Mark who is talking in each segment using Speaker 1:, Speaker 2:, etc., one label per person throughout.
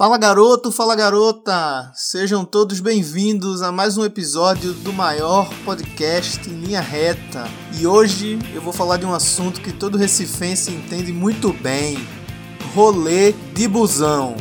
Speaker 1: Fala garoto, fala garota! Sejam todos bem-vindos a mais um episódio do maior podcast em linha reta. E hoje eu vou falar de um assunto que todo recifense entende muito bem: rolê de busão.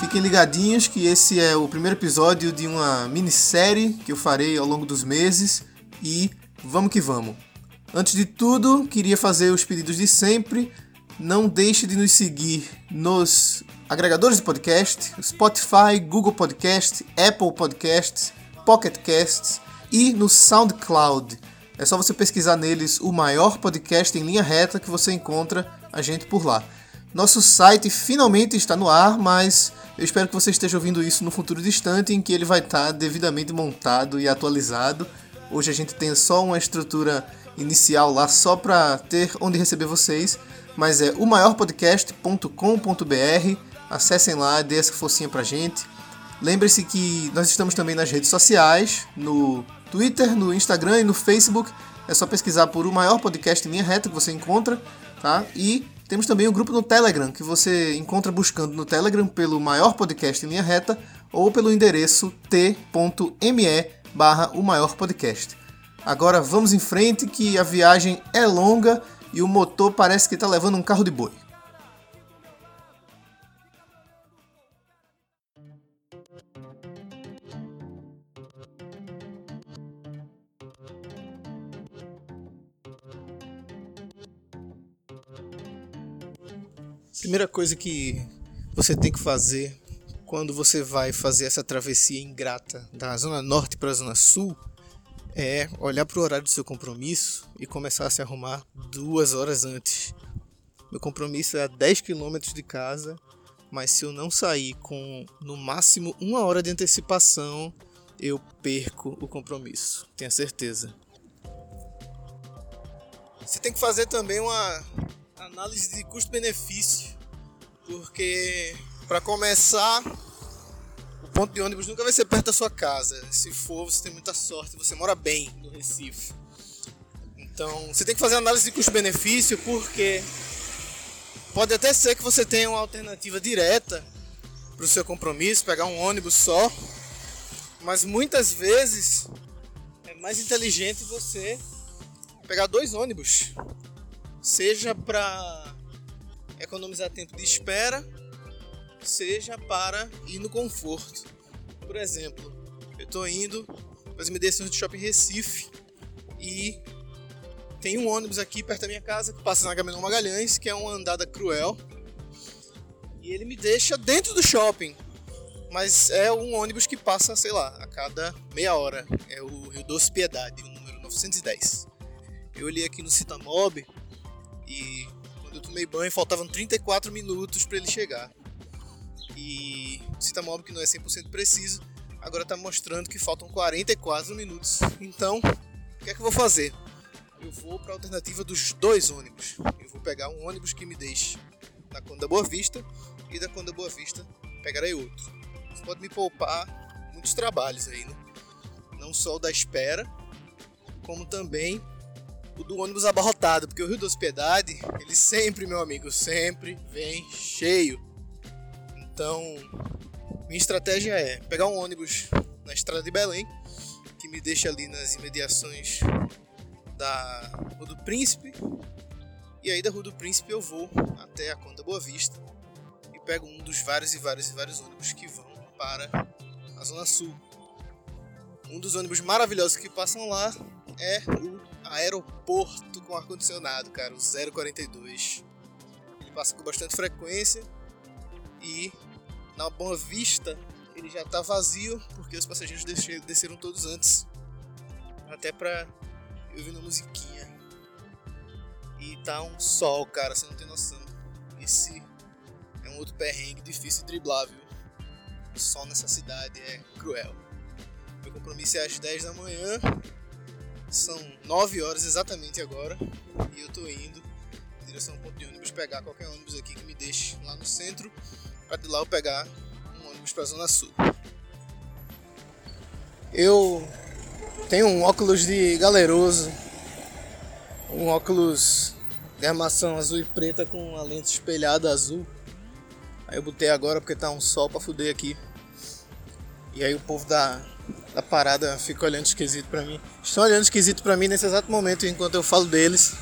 Speaker 1: Fiquem ligadinhos que esse é o primeiro episódio de uma minissérie que eu farei ao longo dos meses e vamos que vamos. Antes de tudo, queria fazer os pedidos de sempre. Não deixe de nos seguir nos agregadores de podcast, Spotify, Google Podcast, Apple Podcasts, Pocket Casts e no SoundCloud. É só você pesquisar neles o maior podcast em linha reta que você encontra a gente por lá. Nosso site finalmente está no ar, mas eu espero que você esteja ouvindo isso no futuro distante em que ele vai estar devidamente montado e atualizado. Hoje a gente tem só uma estrutura inicial lá só para ter onde receber vocês, mas é o maiorpodcast.com.br. Acessem lá, dê essa forcinha pra gente. Lembre-se que nós estamos também nas redes sociais, no Twitter, no Instagram e no Facebook. É só pesquisar por o maior podcast em linha reta que você encontra, tá? E temos também o um grupo no Telegram, que você encontra buscando no Telegram pelo maior podcast em linha reta ou pelo endereço t.me barra o maior podcast. Agora vamos em frente que a viagem é longa e o motor parece que está levando um carro de boi. Primeira coisa que você tem que fazer quando você vai fazer essa travessia ingrata da zona norte para a zona sul é olhar para o horário do seu compromisso e começar a se arrumar duas horas antes. Meu compromisso é a 10 km de casa, mas se eu não sair com no máximo uma hora de antecipação, eu perco o compromisso, tenha certeza. Você tem que fazer também uma análise de custo-benefício, porque para começar ponto de ônibus nunca vai ser perto da sua casa. Se for, você tem muita sorte, você mora bem no Recife. Então, você tem que fazer análise de custo-benefício porque pode até ser que você tenha uma alternativa direta para o seu compromisso, pegar um ônibus só, mas muitas vezes é mais inteligente você pegar dois ônibus, seja para economizar tempo de espera seja para ir no conforto. Por exemplo, eu estou indo para as imediações do Shopping Recife e tem um ônibus aqui perto da minha casa que passa na Gamenon Magalhães, que é uma andada cruel. E ele me deixa dentro do shopping. Mas é um ônibus que passa, sei lá, a cada meia hora. É o Rio Doce Piedade, o número 910. Eu olhei aqui no Citamob e quando eu tomei banho faltavam 34 minutos para ele chegar e o Citamob, que não é 100% preciso, agora está mostrando que faltam 44 minutos. Então, o que é que eu vou fazer? Eu vou para a alternativa dos dois ônibus. Eu vou pegar um ônibus que me deixe na Conda Boa Vista e da Conda Boa Vista pegarei outro. Isso pode me poupar muitos trabalhos aí, né? Não só o da espera, como também o do ônibus abarrotado, porque o Rio da Hospedade, ele sempre, meu amigo, sempre vem cheio. Então, minha estratégia é pegar um ônibus na estrada de Belém, que me deixa ali nas imediações da Rua do Príncipe, e aí da Rua do Príncipe eu vou até a Conta Boa Vista e pego um dos vários e vários e vários ônibus que vão para a Zona Sul. Um dos ônibus maravilhosos que passam lá é o aeroporto com ar-condicionado, cara, o 042. Ele passa com bastante frequência e na Boa Vista, ele já tá vazio, porque os passageiros desceram todos antes. Até pra eu ouvir uma musiquinha. E tá um sol, cara, você não tem noção. Esse é um outro perrengue difícil de driblar, viu? O sol nessa cidade é cruel. Meu compromisso é às 10 da manhã. São 9 horas exatamente agora. E eu tô indo em direção ao ponto de ônibus pegar qualquer ônibus aqui que me deixe lá no centro para de lá eu pegar um ônibus para a Zona Sul. Eu tenho um óculos de galeroso Um óculos de armação azul e preta com a lente espelhada azul. Aí eu botei agora porque tá um sol pra fuder aqui. E aí o povo da, da parada fica olhando esquisito pra mim. Estão olhando esquisito pra mim nesse exato momento enquanto eu falo deles.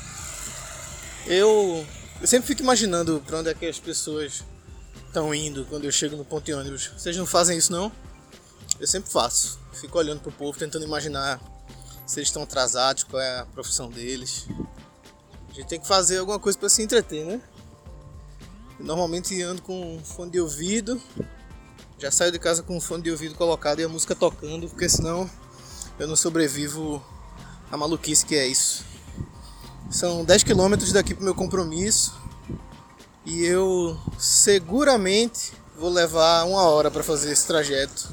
Speaker 1: Eu, eu sempre fico imaginando pra onde é que as pessoas estão indo quando eu chego no ponto de ônibus. Vocês não fazem isso não? Eu sempre faço. Fico olhando pro povo, tentando imaginar se eles estão atrasados, qual é a profissão deles. A gente tem que fazer alguma coisa para se entreter, né? Eu normalmente ando com fone de ouvido. Já saio de casa com o fone de ouvido colocado e a música tocando, porque senão eu não sobrevivo a maluquice que é isso. São 10 quilômetros daqui pro meu compromisso e eu seguramente vou levar uma hora para fazer esse trajeto.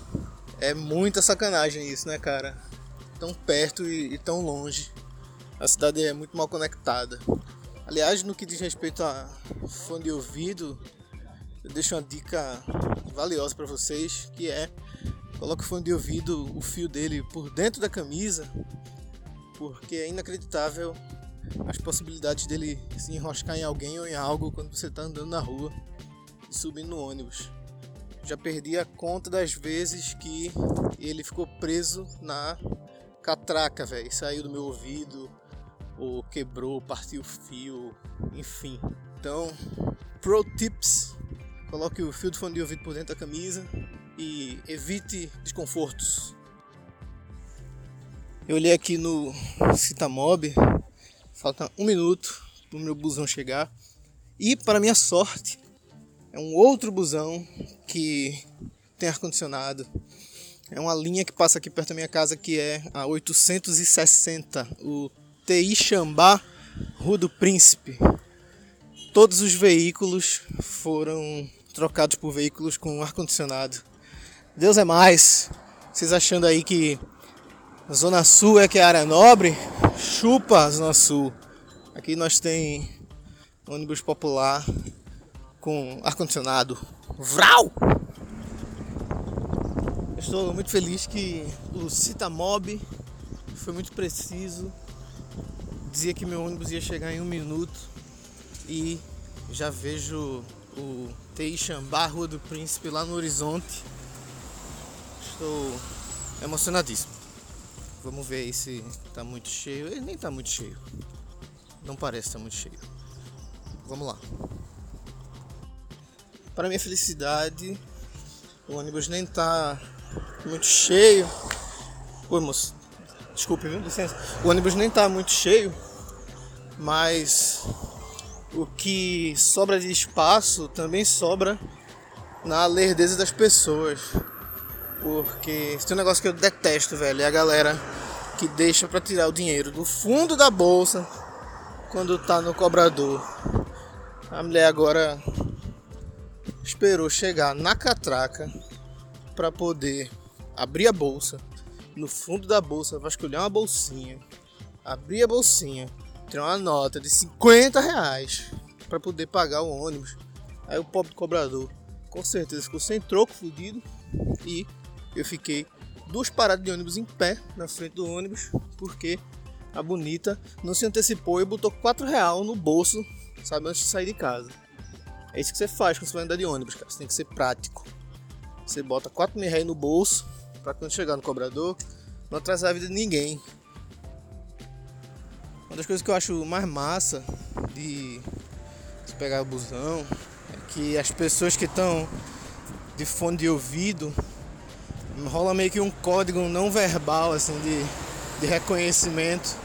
Speaker 1: É muita sacanagem isso, né, cara? Tão perto e, e tão longe. A cidade é muito mal conectada. Aliás, no que diz respeito a fone de ouvido, eu deixo uma dica valiosa para vocês, que é coloque o fone de ouvido, o fio dele por dentro da camisa, porque é inacreditável as possibilidades dele se enroscar em alguém ou em algo quando você está andando na rua e subindo no ônibus. Já perdi a conta das vezes que ele ficou preso na catraca, velho. Saiu do meu ouvido, ou quebrou, partiu o fio, enfim. Então, pro tips: coloque o fio do fone de ouvido por dentro da camisa e evite desconfortos. Eu olhei aqui no Citamob, falta um minuto para o meu busão chegar. E para minha sorte, é um outro busão que tem ar-condicionado. É uma linha que passa aqui perto da minha casa que é a 860, o TI Xambá Rua do Príncipe. Todos os veículos foram trocados por veículos com ar-condicionado. Deus é mais. Vocês achando aí que a Zona Sul é que é área nobre? Chupa a Zona Sul. Aqui nós tem ônibus popular com ar-condicionado. Vral! Estou muito feliz que o Citamob foi muito preciso. Dizia que meu ônibus ia chegar em um minuto e já vejo o Teixambá, Rua do Príncipe lá no horizonte. Estou emocionadíssimo. Vamos ver aí se tá muito cheio. Ele nem tá muito cheio. Não parece estar tá muito cheio. Vamos lá. Para minha felicidade, o ônibus nem tá muito cheio. Oi, moço. Desculpe, viu? Licença. O ônibus nem tá muito cheio, mas o que sobra de espaço também sobra na lerdeza das pessoas. Porque tem um negócio que eu detesto, velho, é a galera que deixa para tirar o dinheiro do fundo da bolsa quando tá no cobrador. A mulher agora esperou chegar na catraca para poder abrir a bolsa, no fundo da bolsa vasculhar uma bolsinha, abrir a bolsinha, tirar uma nota de 50 reais para poder pagar o ônibus. Aí o pobre cobrador com certeza ficou sem troco, fudido, e eu fiquei duas paradas de ônibus em pé na frente do ônibus, porque a bonita não se antecipou e botou 4 reais no bolso, sabe, antes de sair de casa. É isso que você faz quando você vai andar de ônibus, cara. Você tem que ser prático. Você bota 4 mil reais no bolso para quando chegar no cobrador não atrasar a vida de ninguém. Uma das coisas que eu acho mais massa de, de pegar o busão é que as pessoas que estão de fone de ouvido rola meio que um código não verbal assim de, de reconhecimento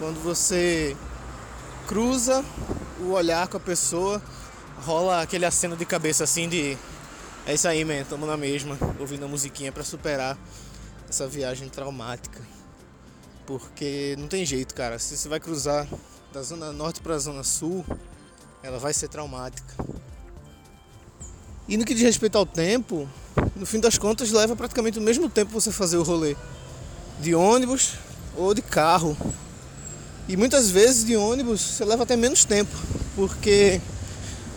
Speaker 1: quando você cruza o olhar com a pessoa, rola aquele aceno de cabeça assim de. É isso aí, man, tamo na mesma, ouvindo a musiquinha para superar essa viagem traumática. Porque não tem jeito, cara. Se você vai cruzar da zona norte para a zona sul, ela vai ser traumática. E no que diz respeito ao tempo, no fim das contas leva praticamente o mesmo tempo você fazer o rolê de ônibus ou de carro. E muitas vezes de ônibus você leva até menos tempo, porque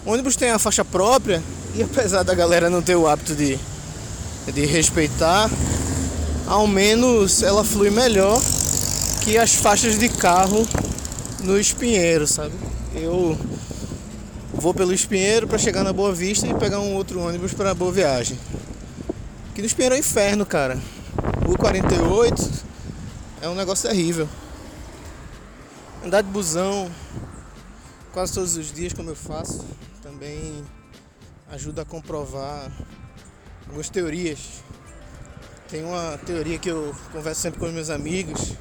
Speaker 1: ônibus tem a faixa própria e apesar da galera não ter o hábito de, de respeitar, ao menos ela flui melhor que as faixas de carro no Espinheiro, sabe? Eu vou pelo Espinheiro para chegar na Boa Vista e pegar um outro ônibus para Boa Viagem. Que no Espinheiro é um inferno, cara. Rua 48 é um negócio terrível. Andar de busão quase todos os dias, como eu faço, também ajuda a comprovar algumas teorias. Tem uma teoria que eu converso sempre com os meus amigos,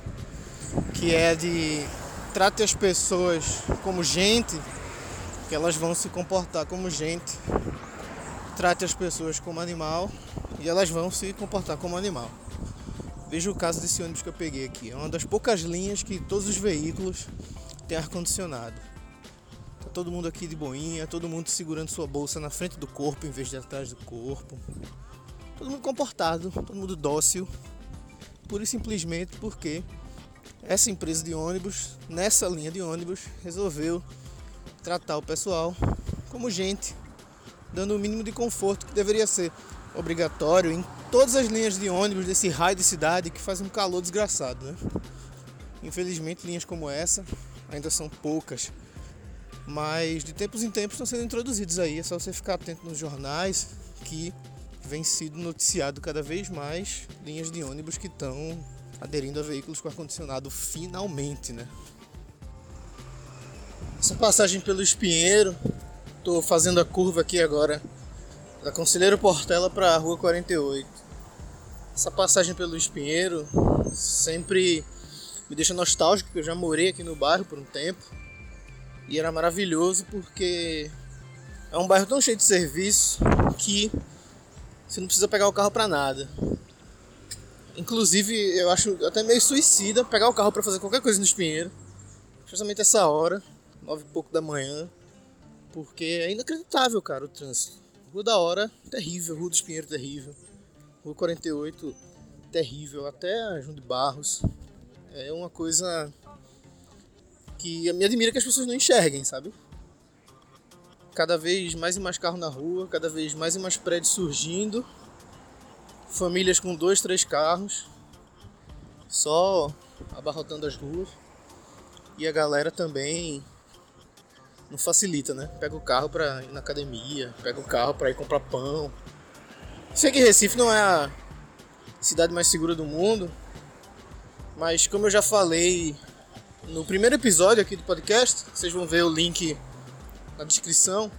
Speaker 1: que é de trate as pessoas como gente, que elas vão se comportar como gente. Trate as pessoas como animal e elas vão se comportar como animal. Veja o caso desse ônibus que eu peguei aqui. É uma das poucas linhas que todos os veículos têm ar-condicionado. Tá todo mundo aqui de boinha, todo mundo segurando sua bolsa na frente do corpo em vez de atrás do corpo. Todo mundo comportado, todo mundo dócil. Pura e simplesmente porque essa empresa de ônibus, nessa linha de ônibus, resolveu tratar o pessoal como gente, dando o mínimo de conforto que deveria ser obrigatório em todas as linhas de ônibus desse raio de cidade que faz um calor desgraçado, né? Infelizmente, linhas como essa ainda são poucas, mas de tempos em tempos estão sendo introduzidos aí. É só você ficar atento nos jornais que vem sido noticiado cada vez mais linhas de ônibus que estão aderindo a veículos com ar-condicionado finalmente, né? Essa passagem pelo Espinheiro, estou fazendo a curva aqui agora da Conselheiro Portela para a Rua 48. Essa passagem pelo Espinheiro sempre me deixa nostálgico, porque eu já morei aqui no bairro por um tempo e era maravilhoso porque é um bairro tão cheio de serviço que você não precisa pegar o carro para nada. Inclusive, eu acho até meio suicida pegar o carro para fazer qualquer coisa no Espinheiro, justamente essa hora nove e pouco da manhã, porque é inacreditável, cara, o trânsito. Rua da Hora, terrível, Rua do Espinheiro, terrível. Rua 48, terrível, até João de Barros. É uma coisa que me admira que as pessoas não enxerguem, sabe? Cada vez mais e mais carro na rua, cada vez mais e mais prédios surgindo. Famílias com dois, três carros, só abarrotando as ruas. E a galera também não facilita, né? Pega o carro pra ir na academia, pega o carro pra ir comprar pão. Sei que Recife não é a cidade mais segura do mundo, mas como eu já falei no primeiro episódio aqui do podcast, vocês vão ver o link na descrição.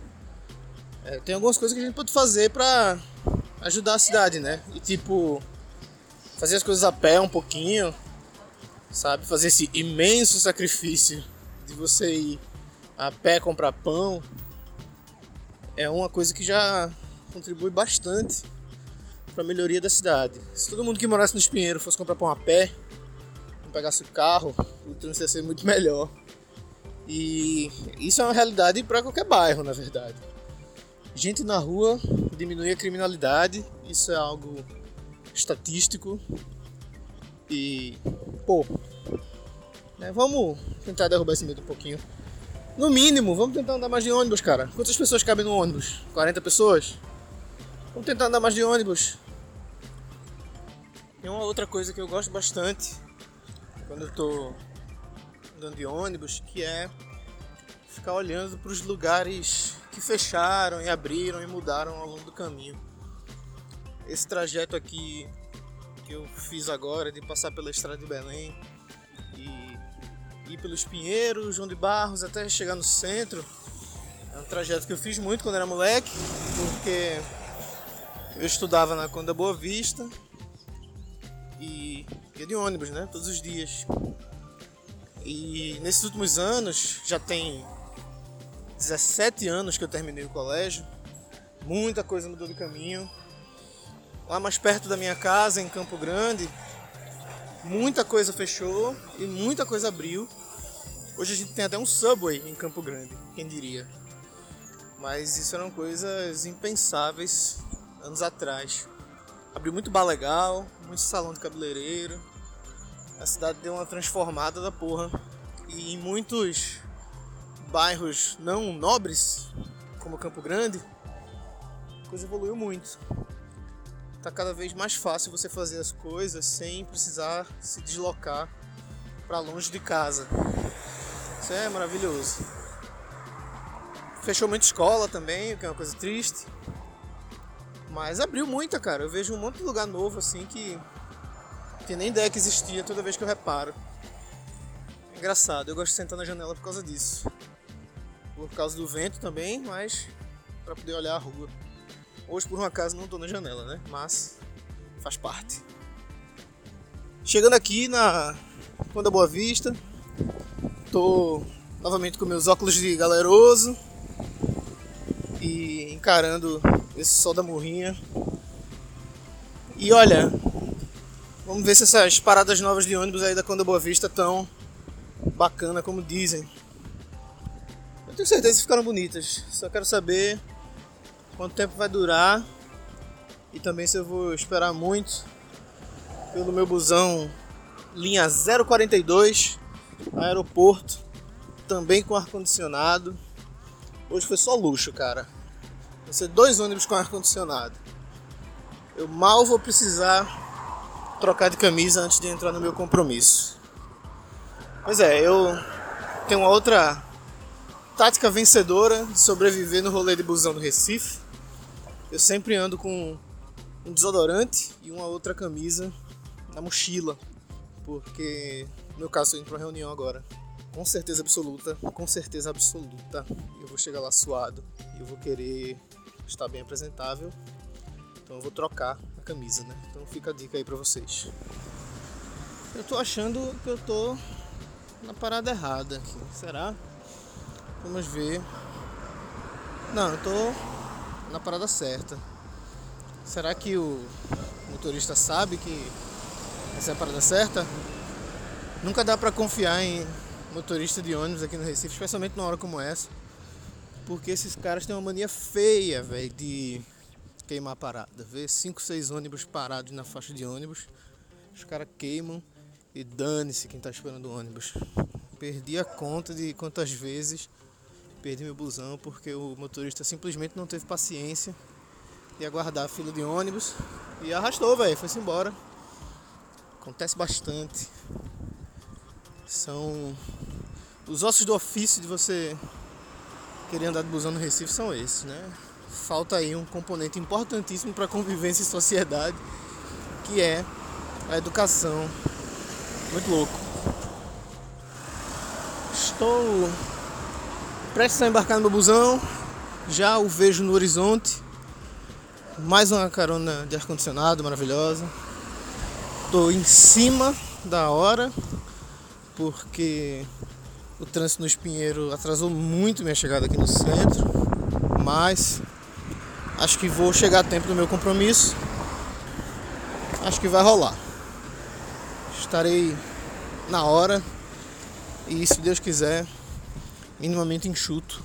Speaker 1: É, tem algumas coisas que a gente pode fazer pra ajudar a cidade, né? E tipo, fazer as coisas a pé um pouquinho, sabe? Fazer esse imenso sacrifício de você ir a pé comprar pão é uma coisa que já contribui bastante para a melhoria da cidade. Se todo mundo que morasse no Espinheiro fosse comprar pão a pé, não pegasse o carro, o trânsito ia ser muito melhor. E isso é uma realidade para qualquer bairro, na verdade. Gente na rua diminui a criminalidade, isso é algo estatístico. E, pô, né, vamos tentar derrubar esse medo um pouquinho. No mínimo, vamos tentar andar mais de ônibus, cara. Quantas pessoas cabem no ônibus? 40 pessoas? Vamos tentar andar mais de ônibus. Tem uma outra coisa que eu gosto bastante quando eu tô andando de ônibus, que é ficar olhando para os lugares que fecharam e abriram e mudaram ao longo do caminho. Esse trajeto aqui que eu fiz agora de passar pela estrada de Belém ir pelos Pinheiros, João de Barros, até chegar no centro. É um trajeto que eu fiz muito quando era moleque, porque eu estudava na Conda Boa Vista e ia de ônibus, né? Todos os dias. E nesses últimos anos, já tem 17 anos que eu terminei o colégio, muita coisa mudou de caminho. Lá mais perto da minha casa, em Campo Grande, muita coisa fechou e muita coisa abriu. Hoje a gente tem até um Subway em Campo Grande, quem diria. Mas isso eram coisas impensáveis anos atrás. Abriu muito bar legal, muito salão de cabeleireiro. A cidade deu uma transformada da porra. E em muitos bairros não nobres, como Campo Grande, a coisa evoluiu muito tá cada vez mais fácil você fazer as coisas sem precisar se deslocar para longe de casa. Isso é maravilhoso. Fechou muita escola também, o que é uma coisa triste. Mas abriu muita, cara. Eu vejo um monte de lugar novo assim que. que nem ideia que existia toda vez que eu reparo. É engraçado, eu gosto de sentar na janela por causa disso. Por causa do vento também, mas para poder olhar a rua. Hoje por um acaso não tô na janela, né? Mas faz parte. Chegando aqui na Ponta Boa Vista, tô novamente com meus óculos de galeroso e encarando esse sol da morrinha. E olha, vamos ver se essas paradas novas de ônibus aí da Conda Boa Vista tão bacana como dizem. Eu tenho certeza que ficaram bonitas. Só quero saber quanto tempo vai durar e também se eu vou esperar muito pelo meu busão linha 042 aeroporto também com ar condicionado. Hoje foi só luxo, cara. Vai ser dois ônibus com ar condicionado. Eu mal vou precisar trocar de camisa antes de entrar no meu compromisso. Pois é, eu tenho uma outra tática vencedora de sobreviver no rolê de busão do Recife. Eu sempre ando com um desodorante e uma outra camisa na mochila, porque no caso eu indo para uma reunião agora. Com certeza absoluta, com certeza absoluta, eu vou chegar lá suado e eu vou querer estar bem apresentável. Então eu vou trocar a camisa, né? Então fica a dica aí para vocês. Eu tô achando que eu tô na parada errada aqui. Será? Vamos ver. Não, eu tô na parada certa. Será que o motorista sabe que essa é a parada certa? Nunca dá para confiar em motorista de ônibus aqui no Recife, especialmente numa hora como essa. Porque esses caras têm uma mania feia, velho, de queimar parada. Ver 5, 6 ônibus parados na faixa de ônibus, os caras queimam e dane-se quem tá esperando o ônibus. Perdi a conta de quantas vezes perdi meu busão porque o motorista simplesmente não teve paciência de aguardar a fila de ônibus e arrastou, velho, foi-se embora. Acontece bastante. São os ossos do ofício de você querer andar de busão no Recife são esses, né? Falta aí um componente importantíssimo para convivência e sociedade, que é a educação. Muito louco. Estou prestes a embarcar no meu busão, já o vejo no horizonte. Mais uma carona de ar-condicionado maravilhosa. Estou em cima da hora, porque o trânsito no Espinheiro atrasou muito minha chegada aqui no centro, mas acho que vou chegar a tempo do meu compromisso. Acho que vai rolar. Estarei na hora e, se Deus quiser, minimamente enxuto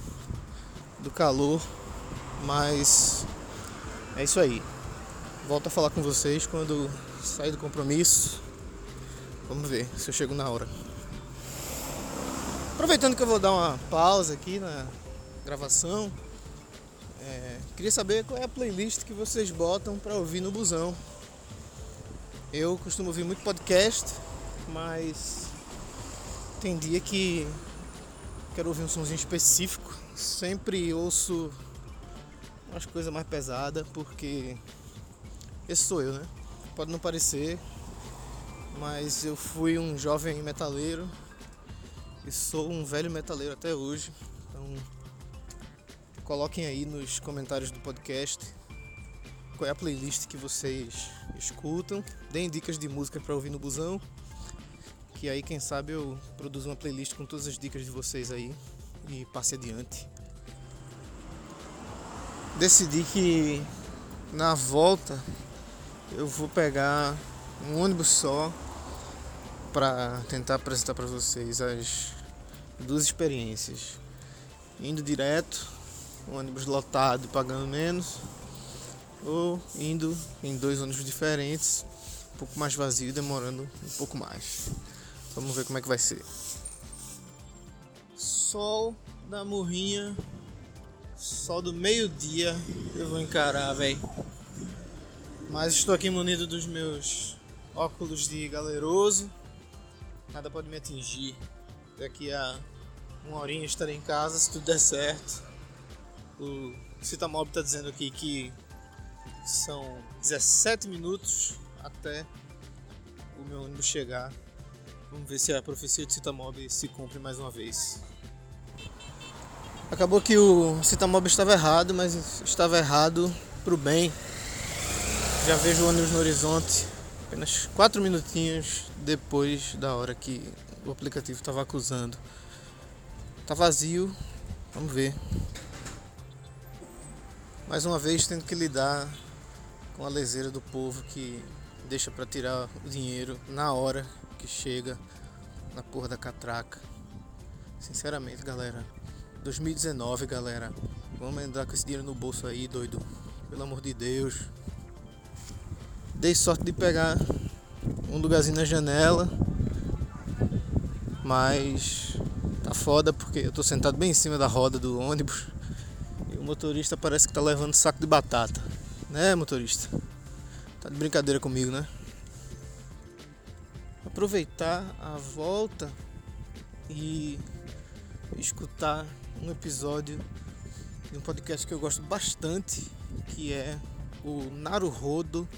Speaker 1: do calor, mas é isso aí. Volto a falar com vocês quando sair do compromisso. Vamos ver se eu chego na hora. Aproveitando que eu vou dar uma pausa aqui na gravação, é, queria saber qual é a playlist que vocês botam para ouvir no busão. Eu costumo ouvir muito podcast, mas tem dia que quero ouvir um somzinho específico. Sempre ouço umas coisas mais pesadas, porque esse sou eu, né? Pode não parecer, mas eu fui um jovem metaleiro e sou um velho metaleiro até hoje. Então coloquem aí nos comentários do podcast qual é a playlist que vocês escutam. Deem dicas de música para ouvir no busão. Que aí quem sabe eu produzo uma playlist com todas as dicas de vocês aí e passe adiante. Decidi que na volta eu vou pegar um ônibus só para tentar apresentar para vocês as duas experiências. Indo direto, ônibus lotado pagando menos, ou indo em dois ônibus diferentes, um pouco mais vazio, demorando um pouco mais. Vamos ver como é que vai ser. Sol da morrinha, sol do meio-dia, eu vou encarar, velho. Mas estou aqui munido dos meus óculos de galeroso. Nada pode me atingir daqui a uma horinha estarei em casa, se tudo der certo. O Citamob está dizendo aqui que são 17 minutos até o meu ônibus chegar. Vamos ver se a profecia de Citamob se cumpre mais uma vez. Acabou que o Citamob estava errado, mas estava errado pro bem. Já vejo o ônibus no horizonte apenas 4 minutinhos depois da hora que o aplicativo estava acusando. Tá vazio, vamos ver. Mais uma vez tendo que lidar com a leseira do povo que deixa para tirar o dinheiro na hora que chega na porra da catraca. Sinceramente, galera. 2019, galera. Vamos andar com esse dinheiro no bolso aí, doido. Pelo amor de Deus. Dei sorte de pegar um lugarzinho na janela. Mas Tá foda porque eu tô sentado bem em cima da roda do ônibus e o motorista parece que tá levando saco de batata. Né, motorista? Tá de brincadeira comigo, né? Aproveitar a volta e escutar um episódio de um podcast que eu gosto bastante, que é o Naruhodo.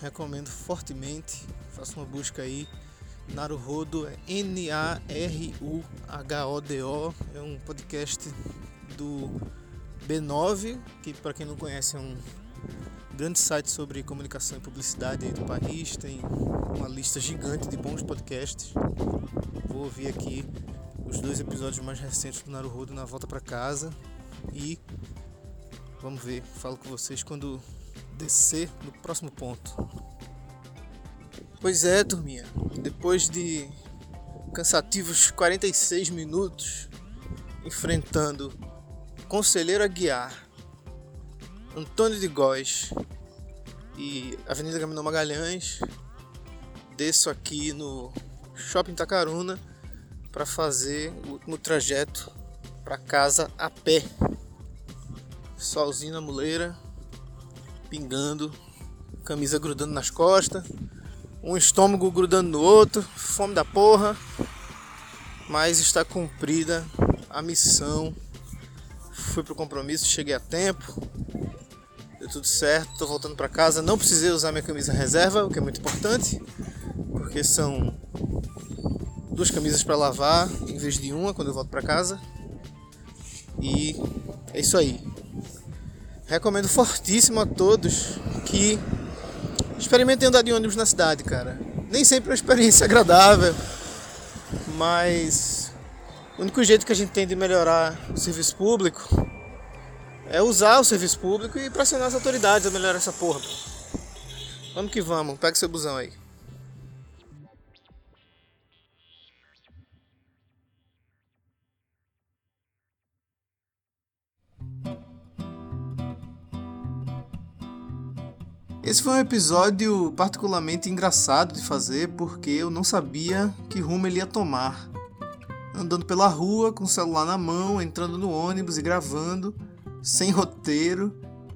Speaker 1: Recomendo fortemente. Faça uma busca aí Naruhodo é N-A-R-U-H-O-D-O. É um podcast do B9, que para quem não conhece é um grande site sobre comunicação e publicidade do país. Tem uma lista gigante de bons podcasts. Vou ouvir aqui os dois episódios mais recentes do Naruhodo na volta para casa e vamos ver, falo com vocês quando descer no próximo ponto. Pois é, turminha. Depois de cansativos 46 minutos enfrentando Conselheiro Aguiar, Antônio de Góes e Avenida Gaminão Magalhães, desço aqui no Shopping Tacaruna para fazer o último trajeto para casa a pé. Solzinho na muleira, pingando, camisa grudando nas costas um estômago grudando no outro, fome da porra, mas está cumprida a missão. Fui pro compromisso, cheguei a tempo, deu tudo certo, tô voltando para casa. Não precisei usar minha camisa reserva, o que é muito importante, porque são duas camisas para lavar em vez de uma quando eu volto para casa. E é isso aí. Recomendo fortíssimo a todos que Experimentem andar de ônibus na cidade, cara. Nem sempre é uma experiência agradável, mas o único jeito que a gente tem de melhorar o serviço público é usar o serviço público e pressionar as autoridades a melhorar essa porra. Vamos que vamos, pega seu busão aí. Esse foi um episódio particularmente engraçado de fazer porque eu não sabia que rumo ele ia tomar. Andando pela rua com o celular na mão, entrando no ônibus e gravando, sem roteiro,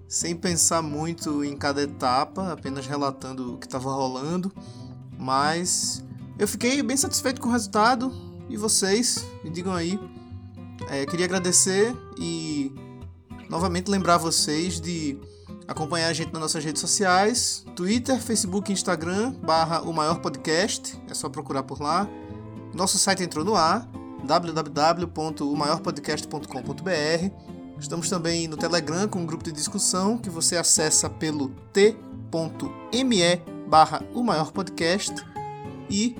Speaker 1: sem pensar muito em cada etapa, apenas relatando o que estava rolando. Mas eu fiquei bem satisfeito com o resultado e vocês, me digam aí. É, queria agradecer e novamente lembrar vocês de acompanhar a gente nas nossas redes sociais, Twitter, Facebook, Instagram, barra o maior podcast, é só procurar por lá. Nosso site entrou no ar, www.omaiorpodcast.com.br. Estamos também no Telegram com um grupo de discussão que você acessa pelo t.me barra o maior podcast e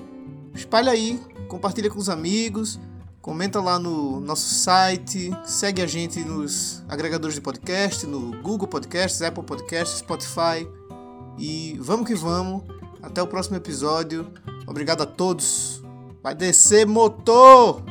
Speaker 1: espalha aí, compartilha com os amigos, Comenta lá no nosso site, segue a gente nos agregadores de podcast, no Google Podcasts, Apple Podcasts, Spotify. E vamos que vamos. Até o próximo episódio. Obrigado a todos. Vai descer motor!